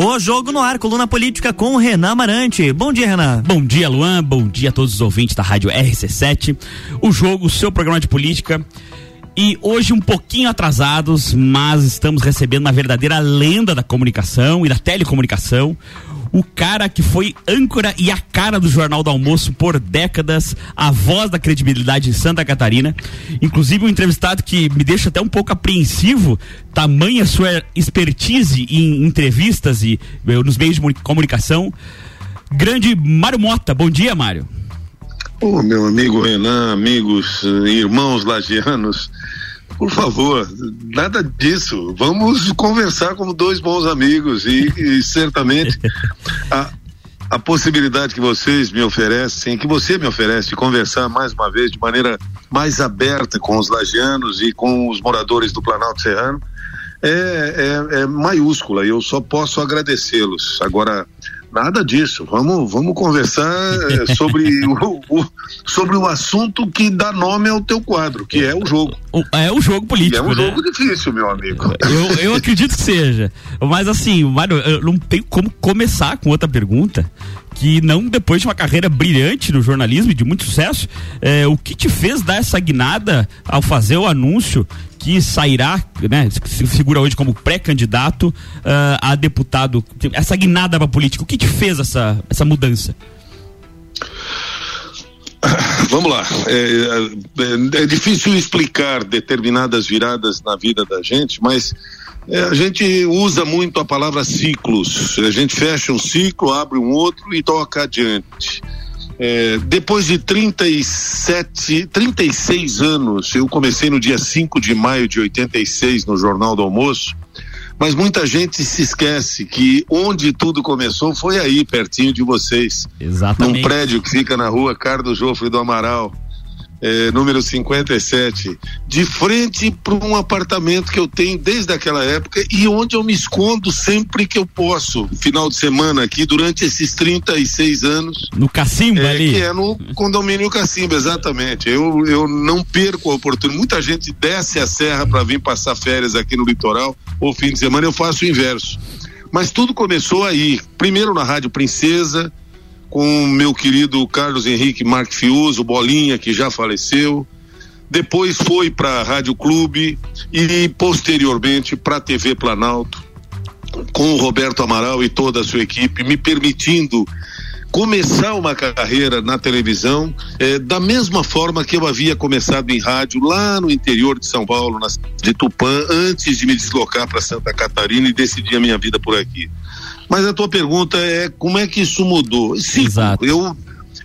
O Jogo no Ar, coluna política com Renan Marante. Bom dia, Renan. Bom dia, Luan. Bom dia a todos os ouvintes da Rádio RC7. O Jogo, seu programa de política. E hoje um pouquinho atrasados, mas estamos recebendo uma verdadeira lenda da comunicação e da telecomunicação o cara que foi âncora e a cara do Jornal do Almoço por décadas, a voz da credibilidade em Santa Catarina. Inclusive um entrevistado que me deixa até um pouco apreensivo, tamanha sua expertise em entrevistas e eh, nos meios de comunicação. Grande Mário Mota, bom dia, Mário. Ô, oh, meu amigo Renan, amigos, irmãos lagianos, por favor, nada disso. Vamos conversar como dois bons amigos e, e certamente a, a possibilidade que vocês me oferecem, que você me oferece de conversar mais uma vez de maneira mais aberta com os lagianos e com os moradores do Planalto Serrano é, é, é maiúscula e eu só posso agradecê-los. Agora, Nada disso. Vamos, vamos conversar sobre, o, o, sobre o assunto que dá nome ao teu quadro, que é o jogo. É o jogo político. E é um né? jogo difícil, meu amigo. Eu, eu acredito que seja. Mas assim, Mário, eu não tenho como começar com outra pergunta. Que não depois de uma carreira brilhante no jornalismo e de muito sucesso, é, o que te fez dar essa guinada ao fazer o anúncio que sairá, né, se figura hoje como pré-candidato uh, a deputado, essa guinada para política, o que te fez essa, essa mudança? Vamos lá. É, é, é, difícil explicar determinadas viradas na vida da gente, mas é, a gente usa muito a palavra ciclos. A gente fecha um ciclo, abre um outro e toca adiante. É, depois de 37, 36 anos, eu comecei no dia 5 de maio de 86 no Jornal do Almoço, mas muita gente se esquece que onde tudo começou foi aí, pertinho de vocês. Exatamente. Num prédio que fica na rua Carlos Jofre do Amaral é, número 57, de frente para um apartamento que eu tenho desde aquela época e onde eu me escondo sempre que eu posso, final de semana aqui, durante esses 36 anos. No Cacimba é, ali? Que é no condomínio Cacimba, exatamente. Eu, eu não perco a oportunidade. Muita gente desce a serra para vir passar férias aqui no litoral, ou fim de semana eu faço o inverso. Mas tudo começou aí, primeiro na Rádio Princesa, com meu querido Carlos Henrique Marque Fiuso, Bolinha, que já faleceu. Depois foi para a Rádio Clube e posteriormente para a TV Planalto, com o Roberto Amaral e toda a sua equipe, me permitindo começar uma carreira na televisão eh, da mesma forma que eu havia começado em rádio lá no interior de São Paulo, na de Tupã, antes de me deslocar para Santa Catarina e decidir a minha vida por aqui. Mas a tua pergunta é como é que isso mudou? Sim, Exato. Eu,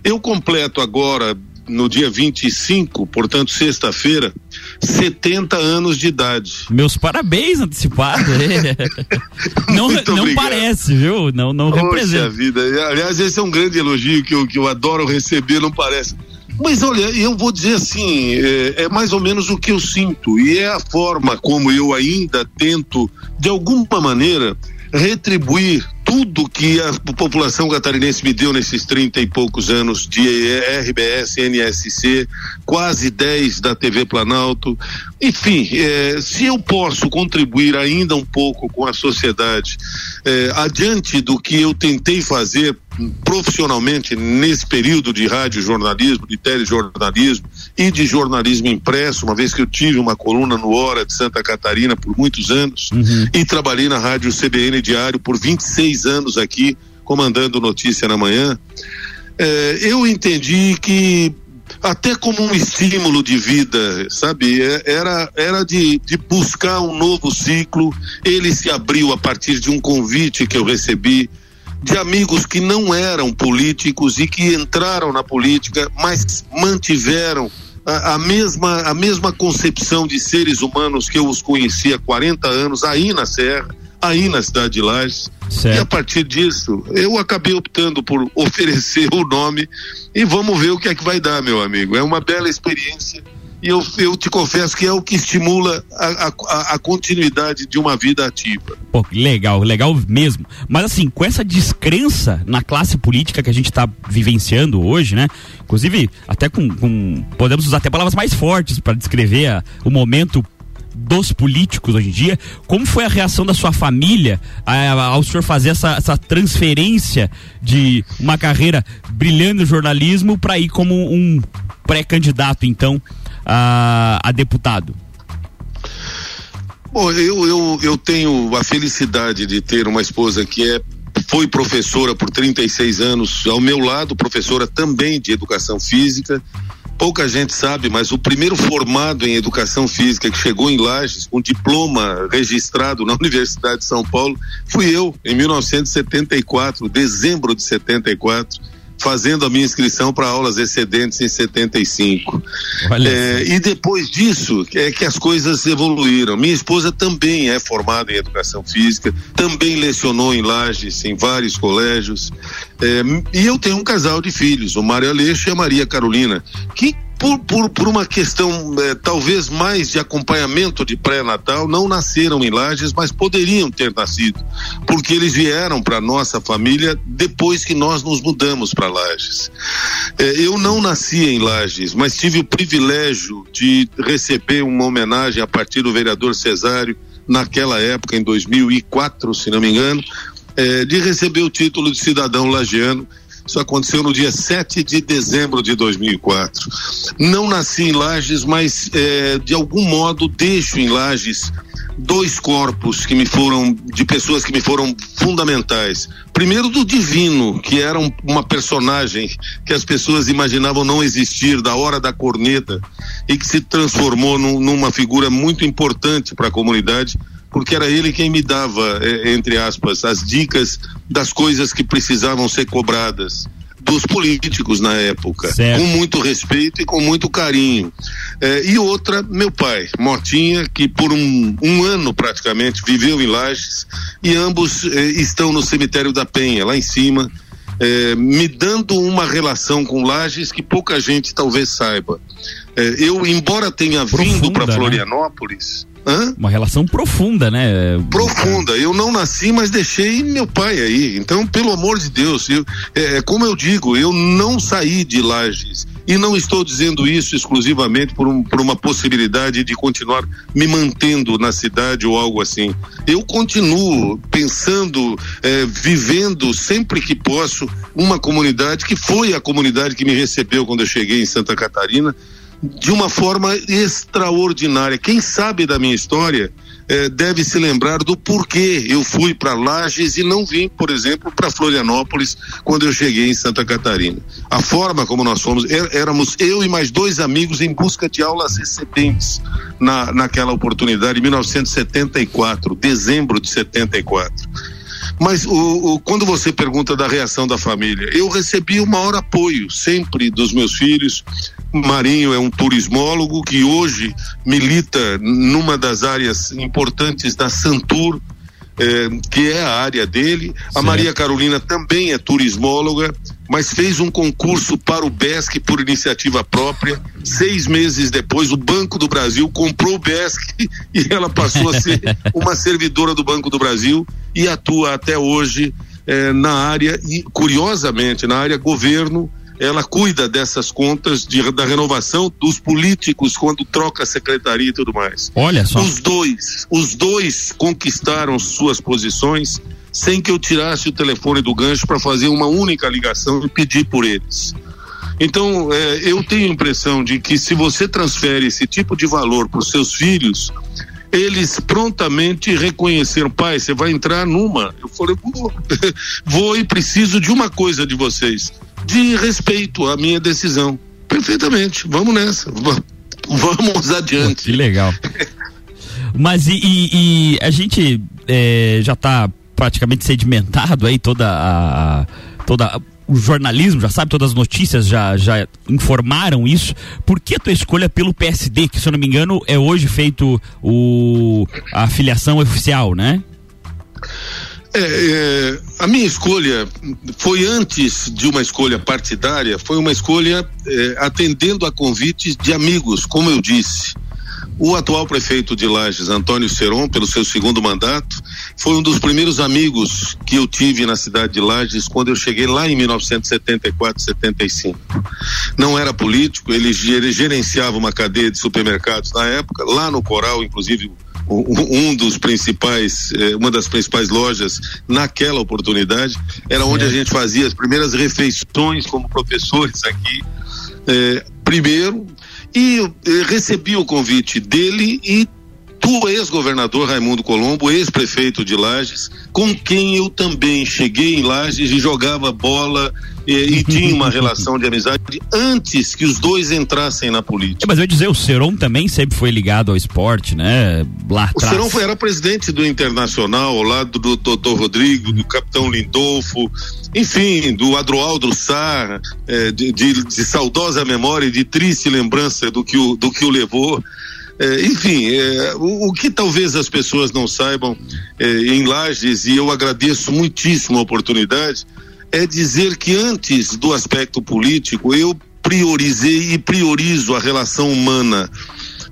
eu completo agora, no dia 25, portanto, sexta-feira, 70 anos de idade. Meus parabéns antecipado. não não parece, viu? Não, não Poxa representa. vida. Aliás, esse é um grande elogio que eu, que eu adoro receber, não parece. Mas olha, eu vou dizer assim, é, é, mais ou menos o que eu sinto e é a forma como eu ainda tento, de alguma maneira, retribuir tudo que a população catarinense me deu nesses 30 e poucos anos de RBS, NSC, quase 10 da TV Planalto. Enfim, eh, se eu posso contribuir ainda um pouco com a sociedade, eh, adiante do que eu tentei fazer profissionalmente nesse período de rádio jornalismo, de telejornalismo e de jornalismo impresso, uma vez que eu tive uma coluna no Hora de Santa Catarina por muitos anos uhum. e trabalhei na rádio CBN Diário por 26 anos aqui, comandando Notícia na Manhã, é, eu entendi que até como um estímulo de vida, sabe? É, era, era de, de buscar um novo ciclo. Ele se abriu a partir de um convite que eu recebi de amigos que não eram políticos e que entraram na política, mas mantiveram a, a, mesma, a mesma concepção de seres humanos que eu os conhecia há 40 anos, aí na Serra, aí na cidade de Lages. Certo. E a partir disso, eu acabei optando por oferecer o nome e vamos ver o que é que vai dar, meu amigo. É uma bela experiência e eu, eu te confesso que é o que estimula a, a, a continuidade de uma vida ativa. Pô, legal, legal mesmo. Mas assim, com essa descrença na classe política que a gente está vivenciando hoje, né? Inclusive, até com, com, Podemos usar até palavras mais fortes para descrever a, o momento dos políticos hoje em dia. Como foi a reação da sua família ao senhor fazer essa, essa transferência de uma carreira brilhando no jornalismo para ir como um pré-candidato, então, a, a deputado? Bom, eu, eu, eu tenho a felicidade de ter uma esposa que é foi professora por 36 anos ao meu lado, professora também de educação física. Pouca gente sabe, mas o primeiro formado em educação física que chegou em Lages com diploma registrado na Universidade de São Paulo fui eu, em 1974, dezembro de 74 fazendo a minha inscrição para aulas excedentes em 75. É, e depois disso é que as coisas evoluíram. Minha esposa também é formada em educação física, também lecionou em Lages, em vários colégios. É, e eu tenho um casal de filhos, o Mário Aleixo e a Maria Carolina, que por, por, por uma questão eh, talvez mais de acompanhamento de pré-natal, não nasceram em Lages, mas poderiam ter nascido, porque eles vieram para nossa família depois que nós nos mudamos para Lages. Eh, eu não nasci em Lages, mas tive o privilégio de receber uma homenagem a partir do vereador Cesário, naquela época, em 2004, se não me engano, eh, de receber o título de cidadão lagiano isso aconteceu no dia 7 de dezembro de 2004. Não nasci em Lages, mas é, de algum modo deixo em Lages dois corpos que me foram de pessoas que me foram fundamentais. Primeiro do divino, que era um, uma personagem que as pessoas imaginavam não existir da hora da corneta e que se transformou num, numa figura muito importante para a comunidade porque era ele quem me dava, é, entre aspas, as dicas das coisas que precisavam ser cobradas dos políticos na época, certo. com muito respeito e com muito carinho. É, e outra, meu pai, Motinha, que por um, um ano praticamente viveu em Lages, e ambos é, estão no cemitério da Penha, lá em cima, é, me dando uma relação com Lages que pouca gente talvez saiba. É, eu, embora tenha Profunda, vindo para né? Hã? Uma relação profunda, né? Profunda. Eu não nasci, mas deixei meu pai aí. Então, pelo amor de Deus, eu, é, é, como eu digo, eu não saí de Lages. E não estou dizendo isso exclusivamente por, um, por uma possibilidade de continuar me mantendo na cidade ou algo assim. Eu continuo pensando, é, vivendo sempre que posso uma comunidade que foi a comunidade que me recebeu quando eu cheguei em Santa Catarina de uma forma extraordinária. Quem sabe da minha história eh, deve se lembrar do porquê eu fui para Lages e não vim, por exemplo, para Florianópolis quando eu cheguei em Santa Catarina. A forma como nós fomos, é, éramos eu e mais dois amigos em busca de aulas excedentes na, naquela oportunidade, em 1974, dezembro de 74. Mas o, o, quando você pergunta da reação da família, eu recebi o maior apoio sempre dos meus filhos. Marinho é um turismólogo que hoje milita numa das áreas importantes da Santur, é, que é a área dele. A Maria Carolina também é turismóloga, mas fez um concurso para o BESC por iniciativa própria. Seis meses depois, o Banco do Brasil comprou o BESC e ela passou a ser uma servidora do Banco do Brasil e atua até hoje é, na área, e curiosamente, na área governo ela cuida dessas contas de, da renovação dos políticos quando troca a secretaria e tudo mais. Olha só. Os dois, os dois conquistaram suas posições sem que eu tirasse o telefone do gancho para fazer uma única ligação e pedir por eles. Então, é, eu tenho a impressão de que se você transfere esse tipo de valor para os seus filhos, eles prontamente reconheceram, pai, você vai entrar numa. Eu falei, vou, vou e preciso de uma coisa de vocês de respeito à minha decisão. Perfeitamente, vamos nessa, vamos adiante. que legal. Mas e, e, e a gente é, já está praticamente sedimentado aí toda a, toda o jornalismo já sabe, todas as notícias já, já informaram isso. Por que a tua escolha pelo PSD, que se eu não me engano é hoje feito o, a filiação oficial, né? É, é, a minha escolha foi antes de uma escolha partidária, foi uma escolha é, atendendo a convites de amigos, como eu disse. O atual prefeito de Lages, Antônio Seron, pelo seu segundo mandato, foi um dos primeiros amigos que eu tive na cidade de Lages quando eu cheguei lá em 1974, 75. Não era político, ele, ele gerenciava uma cadeia de supermercados na época, lá no Coral, inclusive um dos principais, eh, uma das principais lojas naquela oportunidade, era onde a gente fazia as primeiras refeições como professores aqui. Eh, primeiro, e eh, recebi o convite dele e do ex-governador Raimundo Colombo, ex-prefeito de Lages, com quem eu também cheguei em Lages e jogava bola e, e tinha uma relação de amizade antes que os dois entrassem na política. É, mas eu ia dizer, o Seron também sempre foi ligado ao esporte, né? Lá atrás. O Seron foi, era presidente do Internacional, ao lado do doutor Rodrigo, do capitão Lindolfo, enfim, do Adroaldo Sar, é, de, de, de, saudosa memória e de triste lembrança do que o, do que o levou. É, enfim, é, o, o, que talvez as pessoas não saibam é, em Lages, e eu agradeço muitíssimo a oportunidade, é dizer que antes do aspecto político, eu priorizei e priorizo a relação humana.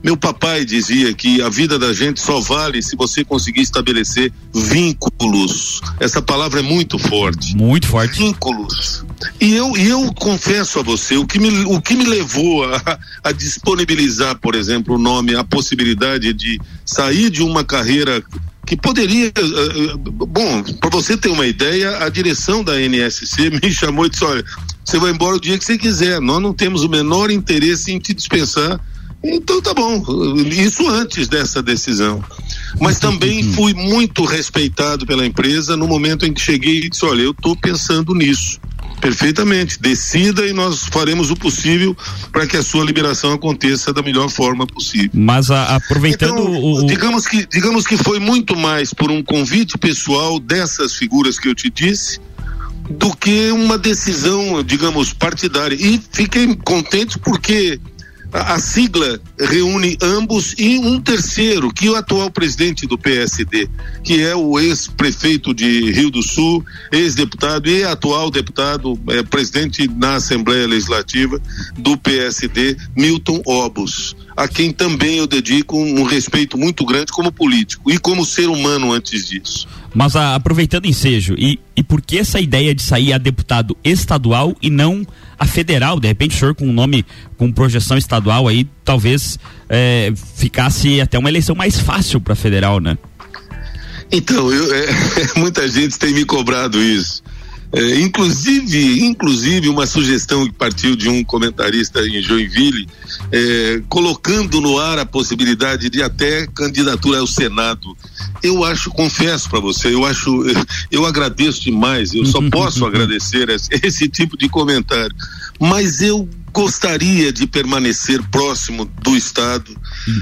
Meu papai dizia que a vida da gente só vale se você conseguir estabelecer vínculos. Essa palavra é muito forte. Muito forte. Vínculos. E eu, eu confesso a você, o que me, o que me levou a, a disponibilizar, por exemplo, o nome, a possibilidade de sair de uma carreira que poderia. Uh, bom, para você ter uma ideia, a direção da NSC me chamou e disse: olha, você vai embora o dia que você quiser, nós não temos o menor interesse em te dispensar. Então tá bom, isso antes dessa decisão. Mas também fui muito respeitado pela empresa no momento em que cheguei e disse: olha, eu estou pensando nisso. Perfeitamente. Decida e nós faremos o possível para que a sua liberação aconteça da melhor forma possível. Mas a, aproveitando então, o, digamos que digamos que foi muito mais por um convite pessoal dessas figuras que eu te disse do que uma decisão, digamos, partidária. E fiquei contente porque a, sigla reúne ambos e um terceiro, que é o atual presidente do PSD, que é o ex-prefeito de Rio do Sul, ex-deputado e atual deputado, é, presidente na Assembleia Legislativa do PSD, Milton Obus, a quem também eu dedico um respeito muito grande como político e como ser humano antes disso. Mas a, aproveitando o ensejo, e, e por que essa ideia de sair a deputado estadual e não a federal? De repente, o senhor com um nome, com projeção estadual aí, talvez é, ficasse até uma eleição mais fácil para federal, né? Então, eu, é, muita gente tem me cobrado isso. É, inclusive, inclusive uma sugestão que partiu de um comentarista em Joinville, é, colocando no ar a possibilidade de até candidatura ao Senado. Eu acho, confesso para você, eu acho, eu agradeço demais. Eu só posso agradecer esse, esse tipo de comentário. Mas eu gostaria de permanecer próximo do Estado.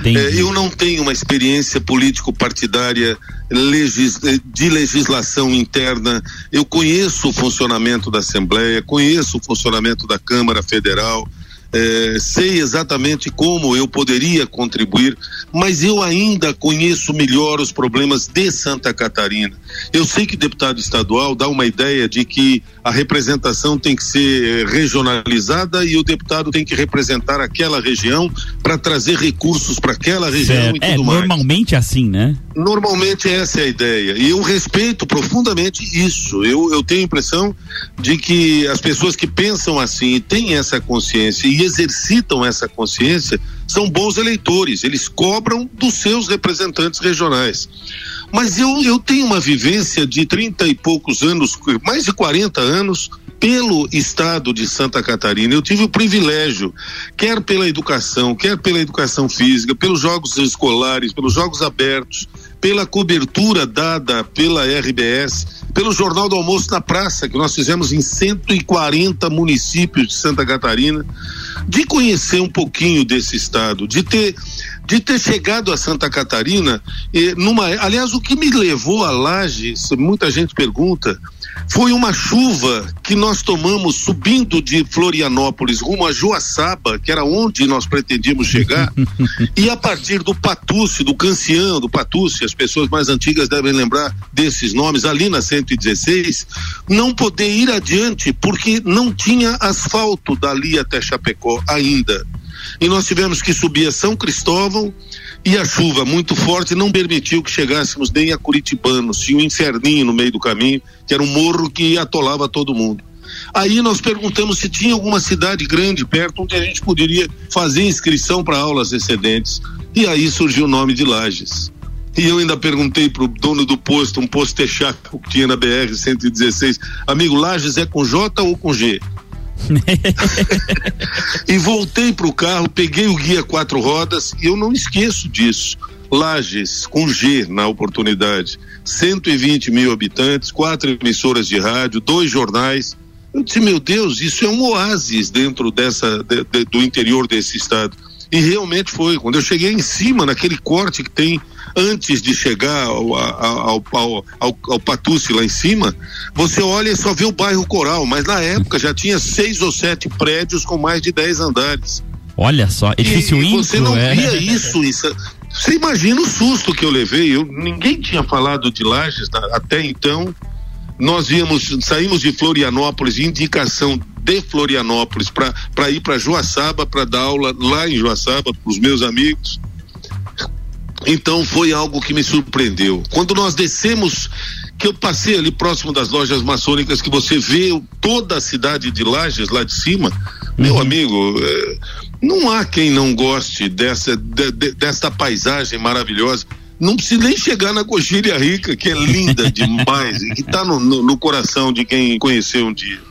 É, eu não tenho uma experiência político-partidária legis, eh, de legislação interna. Eu conheço o funcionamento da Assembleia, conheço o funcionamento da Câmara Federal é, sei exatamente como eu poderia contribuir, mas eu ainda conheço melhor os problemas de Santa Catarina. Eu sei que deputado estadual dá uma ideia de que a representação tem que ser regionalizada e o deputado tem que representar aquela região para trazer recursos para aquela região certo. e tudo é, mais. Normalmente é assim, né? Normalmente essa é a ideia. E eu respeito profundamente isso. Eu, eu tenho a impressão de que as pessoas que pensam assim e têm essa consciência e exercitam essa consciência são bons eleitores, eles cobram dos seus representantes regionais. Mas eu, eu tenho uma vivência de 30 e poucos anos, mais de 40 anos, pelo estado de Santa Catarina. Eu tive o privilégio, quer pela educação, quer pela educação física, pelos jogos escolares, pelos jogos abertos, pela cobertura dada pela RBS, pelo Jornal do Almoço na Praça, que nós fizemos em 140 municípios de Santa Catarina, de conhecer um pouquinho desse estado, de ter de ter chegado a Santa Catarina eh, numa, aliás, o que me levou a Lages, muita gente pergunta, foi uma chuva que nós tomamos subindo de Florianópolis rumo a Joaçaba, que era onde nós pretendíamos chegar, e a partir do Patuce, do Cancian, do Patuce, as pessoas mais antigas devem lembrar desses nomes, ali na 116, não poder ir adiante porque não tinha asfalto dali até Chapecó ainda. E nós tivemos que subir a São Cristóvão, E a chuva muito forte não permitiu que chegássemos nem a Curitibanos. Tinha um inferninho no meio do caminho, que era um morro que atolava todo mundo. Aí nós perguntamos se tinha alguma cidade grande perto onde a gente poderia fazer inscrição para aulas excedentes. E aí surgiu o nome de Lages. E eu ainda perguntei para o dono do posto, um posto texaco que tinha na BR 116, amigo, Lages é com J ou com G? E voltei para o carro, peguei o guia quatro rodas e eu não esqueço disso. Lages, com G na oportunidade, 120 mil habitantes, quatro emissoras de rádio, dois jornais. Eu disse, meu Deus, isso é um oásis dentro dessa, de, de, do interior desse estado. E realmente foi. Quando eu cheguei em cima, naquele corte que tem antes de chegar ao, ao, ao, ao, ao Patucci lá em cima, você olha e só vê o bairro Coral, mas na época já tinha seis ou sete prédios com mais de dez andares. Olha só, edifício e, Você não é. via isso, isso. Você imagina o susto que eu levei. Eu, ninguém tinha falado de Lages até então. Nós íamos, saímos de Florianópolis, indicação de Florianópolis para ir para Joaçaba para dar aula lá em Joaçaba para os meus amigos. Então foi algo que me surpreendeu. Quando nós descemos, que eu passei ali próximo das lojas maçônicas, que você vê toda a cidade de Lages lá de cima, uhum. meu amigo, é, não há quem não goste dessa, de, de, dessa paisagem maravilhosa. Não precisa nem chegar na Coxilha Rica, que é linda demais e que está no, no, no coração de quem conheceu um dia.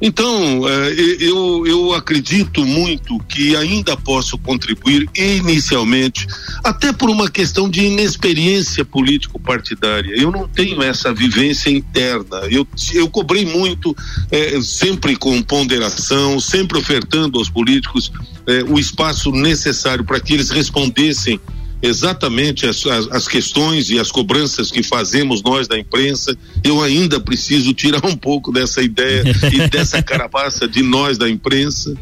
Então, eh, eu, eu acredito muito que ainda posso contribuir inicialmente, até por uma questão de inexperiência político-partidária. Eu não tenho essa vivência interna. Eu, eu cobrei muito, eh, sempre com ponderação, sempre ofertando aos políticos eh, o espaço necessário para que eles respondessem exatamente as, as, as, questões e as cobranças que fazemos nós da imprensa. Eu ainda preciso tirar um pouco dessa ideia e dessa carapaça de nós da imprensa.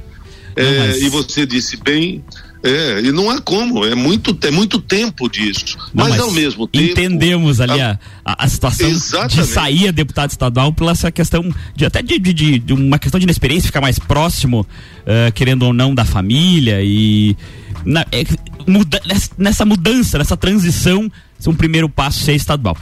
É, mas... E você disse bem, é, e não há como, é muito, é muito tempo disso. Não, mas, mas, ao mesmo tempo. Entendemos ali a, a, a situação exatamente. de sair a deputado estadual pela essa questão de até de, de, de uma questão de inexperiência, ficar mais próximo, uh, querendo ou não, da família e. Na, é, muda, nessa mudança, nessa transição, um primeiro passo ser estadual.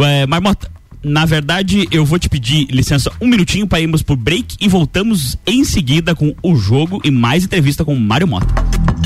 É, Marmota, na verdade, eu vou te pedir licença um minutinho para irmos pro break e voltamos em seguida com o jogo e mais entrevista com Mário Mota.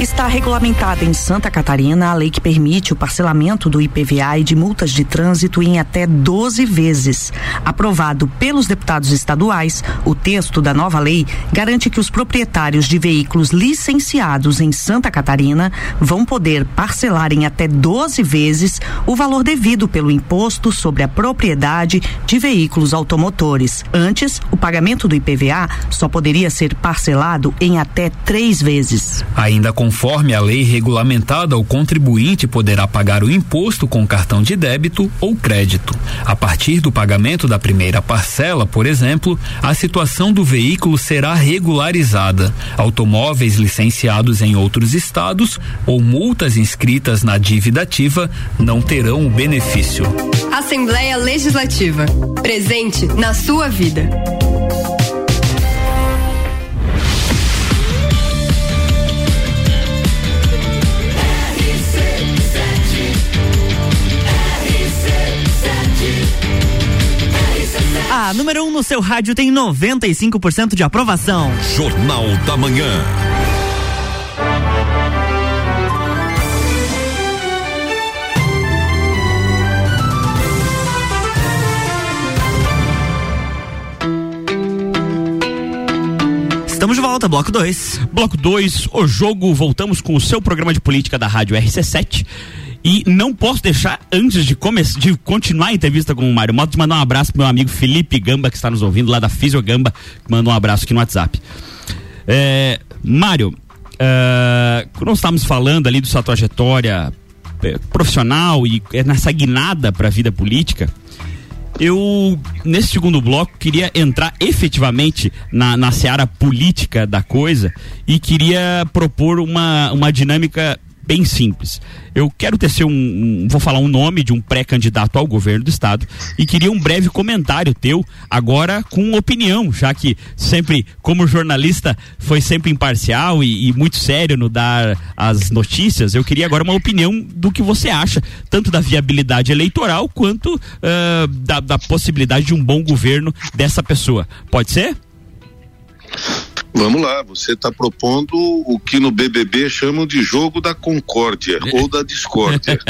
Está regulamentada em Santa Catarina a lei que permite o parcelamento do IPVA e de multas de trânsito em até 12 vezes. Aprovado pelos deputados estaduais, o texto da nova lei garante que os proprietários de veículos licenciados em Santa Catarina vão poder parcelar em até 12 vezes o valor devido pelo imposto sobre a propriedade de veículos automotores. Antes, o pagamento do IPVA só poderia ser parcelado em até três vezes. Ainda com Conforme a lei regulamentada, o contribuinte poderá pagar o imposto com cartão de débito ou crédito. A partir do pagamento da primeira parcela, por exemplo, a situação do veículo será regularizada. Automóveis licenciados em outros estados ou multas inscritas na dívida ativa não terão o benefício. Assembleia Legislativa. Presente na sua vida. A número 1 um no seu rádio tem 95% de aprovação. Jornal da Manhã. Estamos de volta, bloco 2. Bloco 2, o jogo, voltamos com o seu programa de política da Rádio RC7. E não posso deixar, antes de, de continuar a entrevista com o Mário Moto, de mandar um abraço pro meu amigo Felipe Gamba, que está nos ouvindo lá da Fisiogamba, que mandou um abraço aqui no WhatsApp. É, Mário, uh, nós estamos falando ali da sua trajetória é, profissional e é nessa guinada para a vida política, eu, nesse segundo bloco, queria entrar efetivamente na, na seara política da coisa e queria propor uma, uma dinâmica bem simples. Eu quero tecer um, um vou falar um nome de um pré-candidato ao governo do estado e queria um breve comentário teu agora com opinião, já que sempre como jornalista foi sempre imparcial e, e muito sério no dar as notícias. Eu queria agora uma opinião do que você acha tanto da viabilidade eleitoral quanto uh, da, da possibilidade de um bom governo dessa pessoa. Pode ser? Vamos lá, você está propondo o que no BBB chamam de jogo da concórdia ou da discórdia.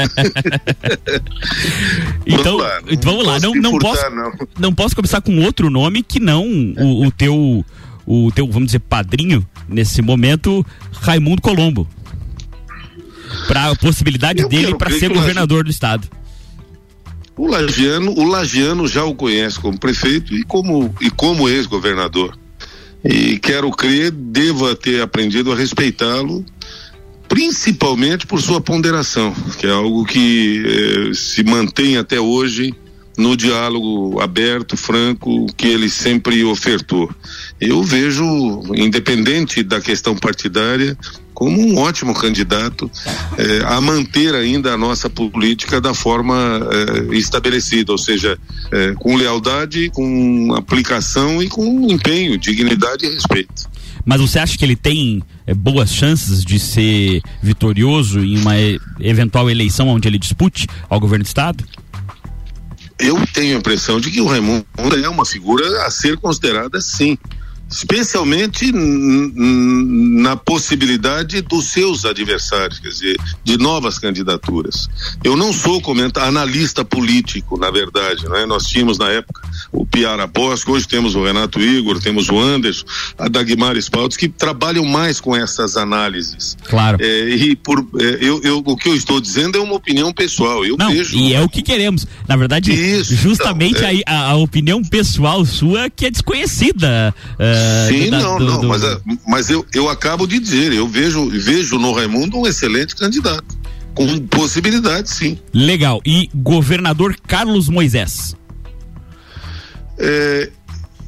então, vamos lá, não, vamos lá. não, não, posso, não. não posso começar com outro nome que não o, o teu, o teu, vamos dizer, padrinho nesse momento, Raimundo Colombo. Para a possibilidade Eu dele para ser governador do estado. O Lagiano, o Lagiano já o conhece como prefeito e como, e como ex-governador e quero crer deva ter aprendido a respeitá-lo principalmente por sua ponderação que é algo que eh, se mantém até hoje no diálogo aberto, franco, que ele sempre ofertou. Eu vejo, independente da questão partidária, como um ótimo candidato eh, a manter ainda a nossa política da forma eh, estabelecida, ou seja, eh, com lealdade, com aplicação e com empenho, dignidade e respeito. Mas você acha que ele tem boas chances de ser vitorioso em uma eventual eleição onde ele dispute ao governo do estado? Eu tenho a impressão de que o Raimundo é uma figura a ser considerada sim especialmente na possibilidade dos seus adversários, quer dizer, de novas candidaturas. Eu não sou comentar analista político, na verdade, né? Nós tínhamos na época o Piara Bosco, hoje temos o Renato Igor, temos o Anderson, a Dagmar Spaltz, que trabalham mais com essas análises. Claro. É, e por, é, eu, eu, o que eu estou dizendo é uma opinião pessoal. Eu não, vejo. E é o que queremos. Na verdade, Isso, justamente então, é... a, a, opinião pessoal sua que é desconhecida. Uh, Sim, da, não, do, não, do... mas, é, mas eu, eu acabo de dizer, eu vejo, vejo no Raimundo um excelente candidato. Com possibilidade, sim. Legal. E governador Carlos Moisés? É,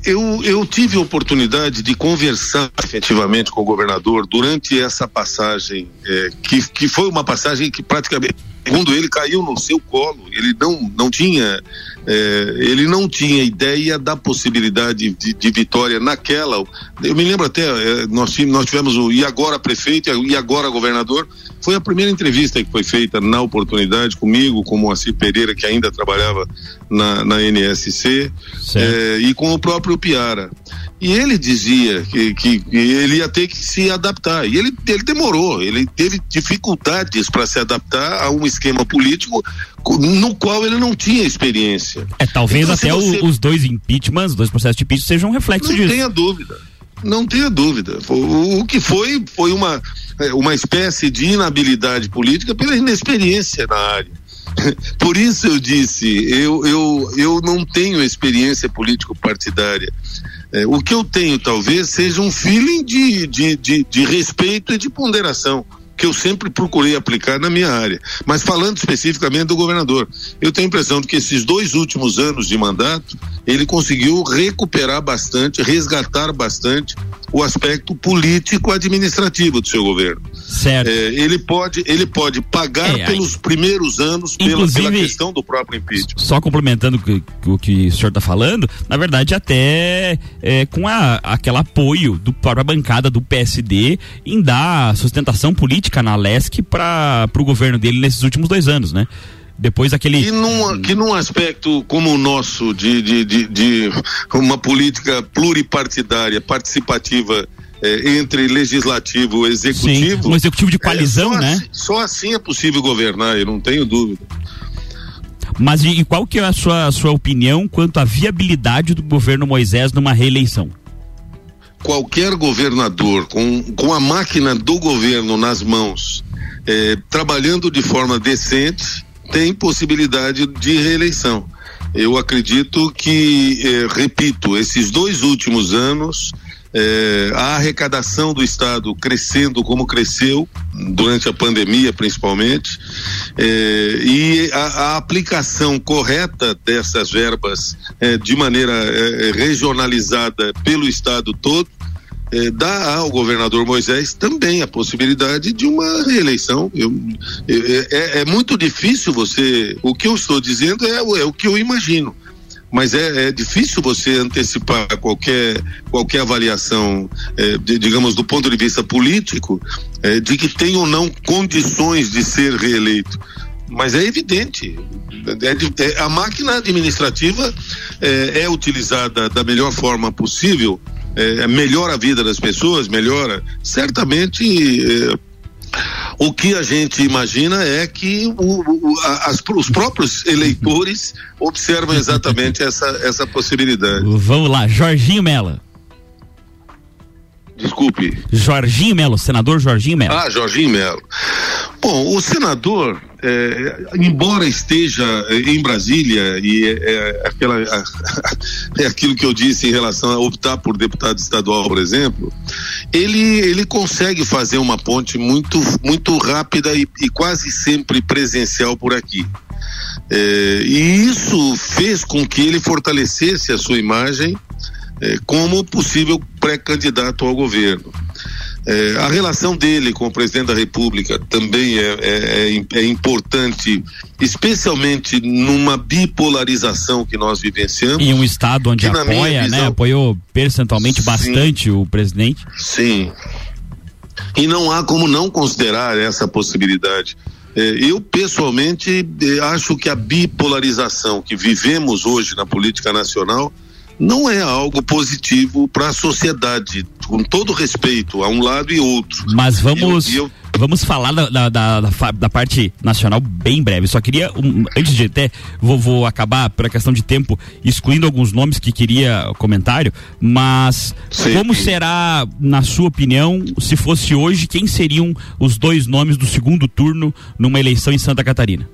eu, eu tive a oportunidade de conversar efetivamente com o governador durante essa passagem, é, que, que foi uma passagem que praticamente, segundo ele, caiu no seu colo. Ele não, não tinha. É, ele não tinha ideia da possibilidade de, de, vitória naquela. Eu me lembro até, é, nós, nós tivemos o e agora prefeito e agora governador. Foi a primeira entrevista que foi feita na oportunidade comigo, com o Moacir Pereira, que ainda trabalhava na, na NSC, é, e com o próprio Piara. E ele dizia que, que, ele ia ter que se adaptar. E ele, ele demorou, ele teve dificuldades para se adaptar a um esquema político no qual ele não tinha experiência. É, talvez então, até você... os dois impeachments, os dois processos de impeachment sejam um reflexo não disso. Não tenha dúvida. Não tenha dúvida. O, o que foi, foi uma, é, uma espécie de inabilidade política pela inexperiência na área. Por isso eu disse, eu, eu, eu não tenho experiência político-partidária. É, o que eu tenho, talvez, seja um feeling de, de, de, de respeito e de ponderação que eu sempre procurei aplicar na minha área. Mas falando especificamente do governador, eu tenho a impressão de que esses dois últimos anos de mandato, ele conseguiu recuperar bastante, resgatar bastante o aspecto político administrativo do seu governo. Certo. É, ele pode ele pode pagar é, pelos primeiros anos pela, pela, questão do próprio impeachment. Só complementando o que, o que o senhor está falando, na verdade até é, com a, aquele apoio do própria bancada do PSD em dar sustentação política na LESC para o governo dele nesses últimos dois anos, né? Depois aquele. Que num, que num aspecto como o nosso, de, de, de, de uma política pluripartidária, participativa. É, entre legislativo e executivo. Sim, um executivo de coalizão, é, né? Assim, só assim é possível governar, eu não tenho dúvida. Mas e, qual que é a sua, a sua opinião quanto à viabilidade do governo Moisés numa reeleição? Qualquer governador com, com a máquina do governo nas mãos, é, trabalhando de forma decente, tem possibilidade de reeleição. Eu acredito que, eh, repito, esses dois últimos anos, eh, a arrecadação do Estado crescendo como cresceu, durante a pandemia principalmente, eh, e a, a, aplicação correta dessas verbas eh, de maneira eh, regionalizada pelo Estado todo, é, dá ao governador Moisés também a possibilidade de uma reeleição. Eu, é, é, muito difícil você. O que eu estou dizendo é, é o que eu imagino. Mas é, é, difícil você antecipar qualquer, qualquer avaliação, é, de, digamos, do ponto de vista político, é, de que tem ou não condições de ser reeleito. Mas é evidente, é, a máquina administrativa é, utilizada da melhor forma possível é, melhora a vida das pessoas, melhora. Certamente é, o que a gente imagina é que o, o, as, os próprios eleitores observam exatamente essa, essa possibilidade. Vamos lá, Jorginho Mela. Desculpe. Jorginho Melo, senador Jorginho Melo. Ah, Jorginho Melo. Bom, o senador, é, embora esteja em Brasília e é, é aquela, é aquilo que eu disse em relação a optar por deputado estadual, por exemplo, ele, ele consegue fazer uma ponte muito, muito rápida e, e quase sempre presencial por aqui. É, e isso fez com que ele fortalecesse a sua imagem é, como possível pré-candidato ao governo. É, a relação dele com o presidente da República também é, é, é, é importante, especialmente numa bipolarização que nós vivenciamos. Em um estado onde apoia, né, visão, né? Apoiou percentualmente sim, bastante o presidente. Sim. E não há como não considerar essa possibilidade. É, eu, pessoalmente, é, acho que a bipolarização que vivemos hoje na política nacional não é algo positivo para a sociedade, com todo respeito a um lado e outro. Mas vamos. Eu, eu, vamos falar da, da, da, da, parte nacional bem breve. Só queria, um, antes de até, vou, vou acabar, por questão de tempo, excluindo alguns nomes que queria comentário, mas Sim. como será, na sua opinião, se fosse hoje, quem seriam os dois nomes do segundo turno numa eleição em Santa Catarina?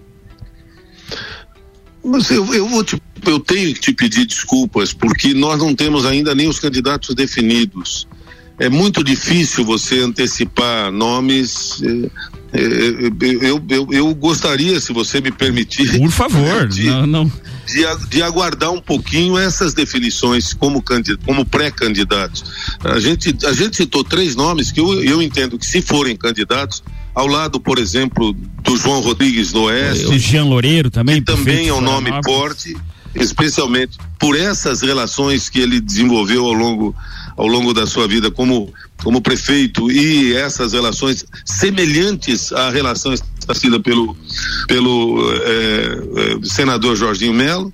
Mas eu, eu, vou te, eu tenho que te pedir desculpas, porque nós não temos ainda nem os candidatos definidos. É muito difícil você antecipar nomes. É, é, eu, eu, eu, gostaria, se você me permitir. Por favor, de, não, não. de, de aguardar um pouquinho essas definições como, como pré-candidatos. A gente, a gente citou três nomes que eu, eu entendo que se forem candidatos, ao lado, por exemplo, do João Rodrigues do Oeste. O Jean Loureiro também. Que também é um nome forte, especialmente por essas relações que ele desenvolveu ao longo, ao longo da sua vida como, como prefeito e essas relações semelhantes à relação estabelecida pelo, pelo é, é, senador Jorginho Melo.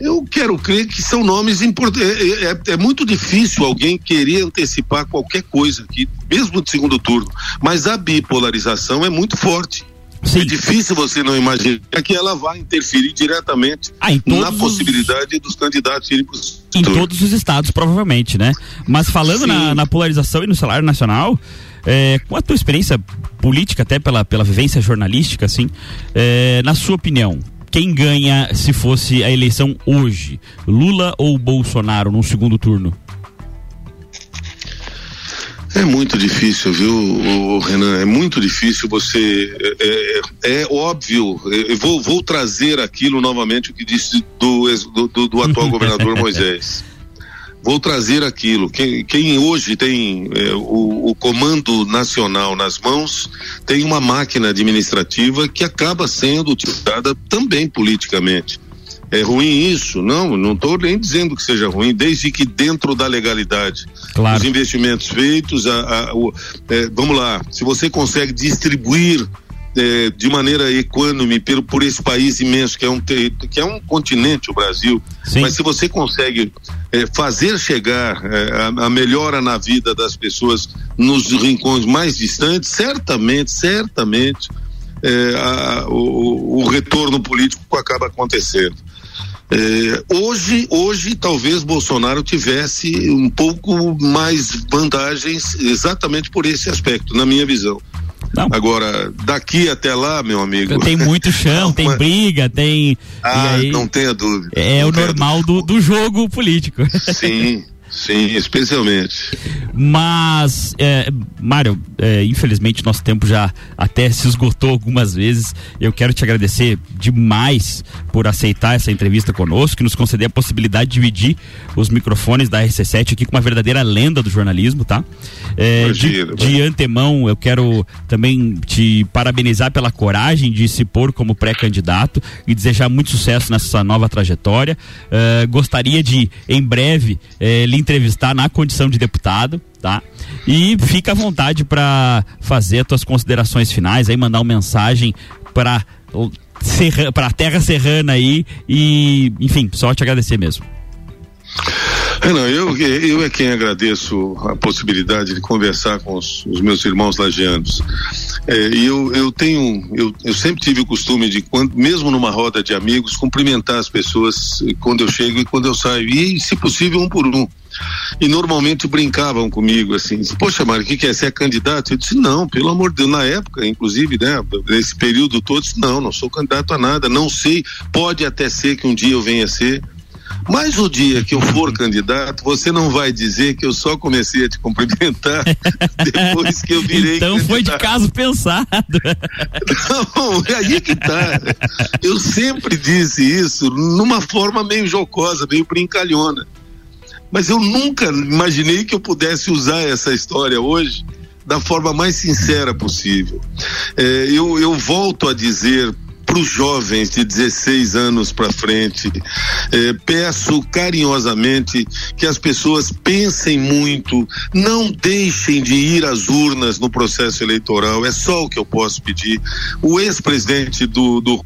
Eu quero crer que são nomes importantes. É, é, é, muito difícil alguém querer antecipar qualquer coisa aqui, mesmo de segundo turno. Mas a bipolarização é muito forte. Sim. É difícil você não imaginar que ela vai interferir diretamente ah, na possibilidade os... dos candidatos irem para Em todos os estados, provavelmente, né? Mas falando na, na, polarização e no salário nacional, é, com a tua experiência política, até pela, pela vivência jornalística, assim, é, na sua opinião, quem ganha se fosse a eleição hoje? Lula ou Bolsonaro no segundo turno? É muito difícil, viu, Renan? É muito difícil você. É, é, é óbvio, eu vou, vou, trazer aquilo novamente o que disse do, do, do atual governador Moisés vou trazer aquilo. Quem, quem hoje tem é, o, o, comando nacional nas mãos tem uma máquina administrativa que acaba sendo utilizada também politicamente. É ruim isso? Não, não estou nem dizendo que seja ruim, desde que dentro da legalidade. Claro. Os investimentos feitos, a, a, o, é, vamos lá, se você consegue distribuir é, de maneira equânime por, por esse país imenso que é um que é um continente o Brasil Sim. mas se você consegue é, fazer chegar é, a, a, melhora na vida das pessoas nos rincões mais distantes certamente certamente é, a, o, o, retorno político acaba acontecendo é, hoje, hoje talvez Bolsonaro tivesse um pouco mais vantagens exatamente por esse aspecto, na minha visão. Não. Agora, daqui até lá, meu amigo. Tem muito chão, tem briga, tem. Ah, aí, não tenha dúvida. É o normal do, do jogo político. Sim. Sim, especialmente. Mas, é, Mário, é, infelizmente nosso tempo já até se esgotou algumas vezes. Eu quero te agradecer demais por aceitar essa entrevista conosco, e nos conceder a possibilidade de dividir os microfones da RC7 aqui com uma verdadeira lenda do jornalismo, tá? É, de, de antemão, eu quero também te parabenizar pela coragem de se pôr como pré-candidato e desejar muito sucesso nessa nova trajetória. É, gostaria de, em breve, é, lhe entrevistar na condição de deputado, tá? E fica à vontade para fazer as tuas considerações finais, aí mandar uma mensagem para para a terra serrana aí e, enfim, só te agradecer mesmo. Renan, eu, eu é quem agradeço a possibilidade de conversar com os, os meus irmãos lagianos. É, e eu, eu tenho, eu, eu sempre tive o costume de, quando, mesmo numa roda de amigos, cumprimentar as pessoas quando eu chego e quando eu saio. E, se possível, um por um. E normalmente brincavam comigo assim, poxa, Mário, o que, que é? Você é candidato? Eu disse, não, pelo amor de Deus, na época, inclusive, né, nesse período todo, disse, não, não sou candidato a nada, não sei, pode até ser que um dia eu venha ser. Mas o dia que eu for candidato, você não vai dizer que eu só comecei a te cumprimentar depois que eu virei Então candidato. foi de caso pensado. Não, é aí que tá. Eu sempre disse isso numa forma meio jocosa, meio brincalhona. Mas eu nunca imaginei que eu pudesse usar essa história hoje da forma mais sincera possível. É, eu, eu volto a dizer para os jovens de 16 anos para frente. É, peço carinhosamente que as pessoas pensem muito, não deixem de ir às urnas no processo eleitoral, é só o que eu posso pedir. O ex-presidente do, do,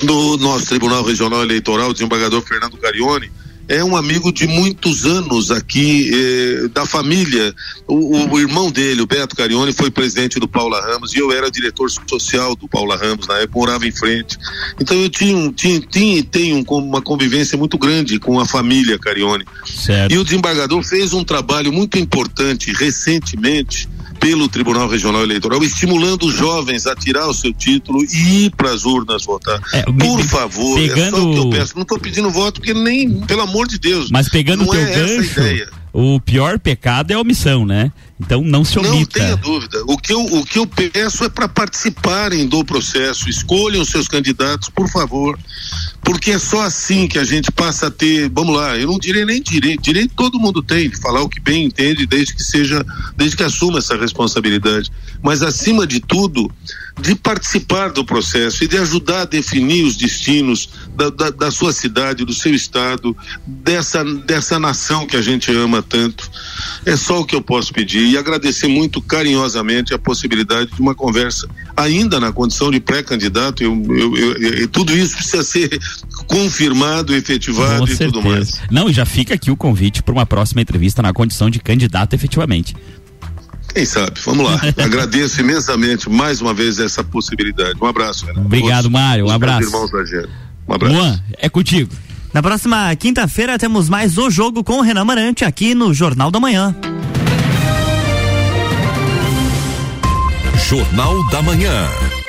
do nosso Tribunal Regional Eleitoral, o desembargador Fernando Carione, é um amigo de muitos anos aqui eh, da família. O, o, irmão dele, o Beto Carione, foi presidente do Paula Ramos e eu era diretor social do Paula Ramos na época, morava em frente. Então eu tinha, tinha, tinha e tenho uma convivência muito grande com a família Carione. Certo. E o desembargador fez um trabalho muito importante recentemente pelo Tribunal Regional Eleitoral, estimulando os jovens a tirar o seu título e ir para as urnas votar. É, Por me, favor, pegando... é só o que eu peço. Não estou pedindo voto porque nem, pelo amor de Deus. Mas pegando o teu é gancho, o pior pecado é a omissão, né? Então não se omita. Não tenha dúvida. O que eu, o que eu peço é para participarem do processo, escolham seus candidatos, por favor. porque é só assim que a gente passa a ter, vamos lá, eu não direi nem direito, direito todo mundo tem de falar o que bem entende, desde que seja, desde que assuma essa responsabilidade, mas acima de tudo, de participar do processo e de ajudar a definir os destinos da, da, da, sua cidade, do seu estado, dessa, dessa nação que a gente ama tanto. É só o que eu posso pedir e agradecer muito carinhosamente a possibilidade de uma conversa, ainda na condição de pré-candidato. Eu, eu, eu, tudo isso precisa ser confirmado, efetivado Com e certeza. tudo mais. Não, já fica aqui o convite para uma próxima entrevista na condição de candidato efetivamente. Quem sabe? Vamos lá. Agradeço imensamente mais uma vez essa possibilidade. Um abraço. Renato. Obrigado, Mário. Um abraço. Irmãos da Um abraço. Juan, é contigo. Na próxima quinta-feira temos mais o jogo com o Renan Marante aqui no Jornal da Manhã. Jornal da Manhã.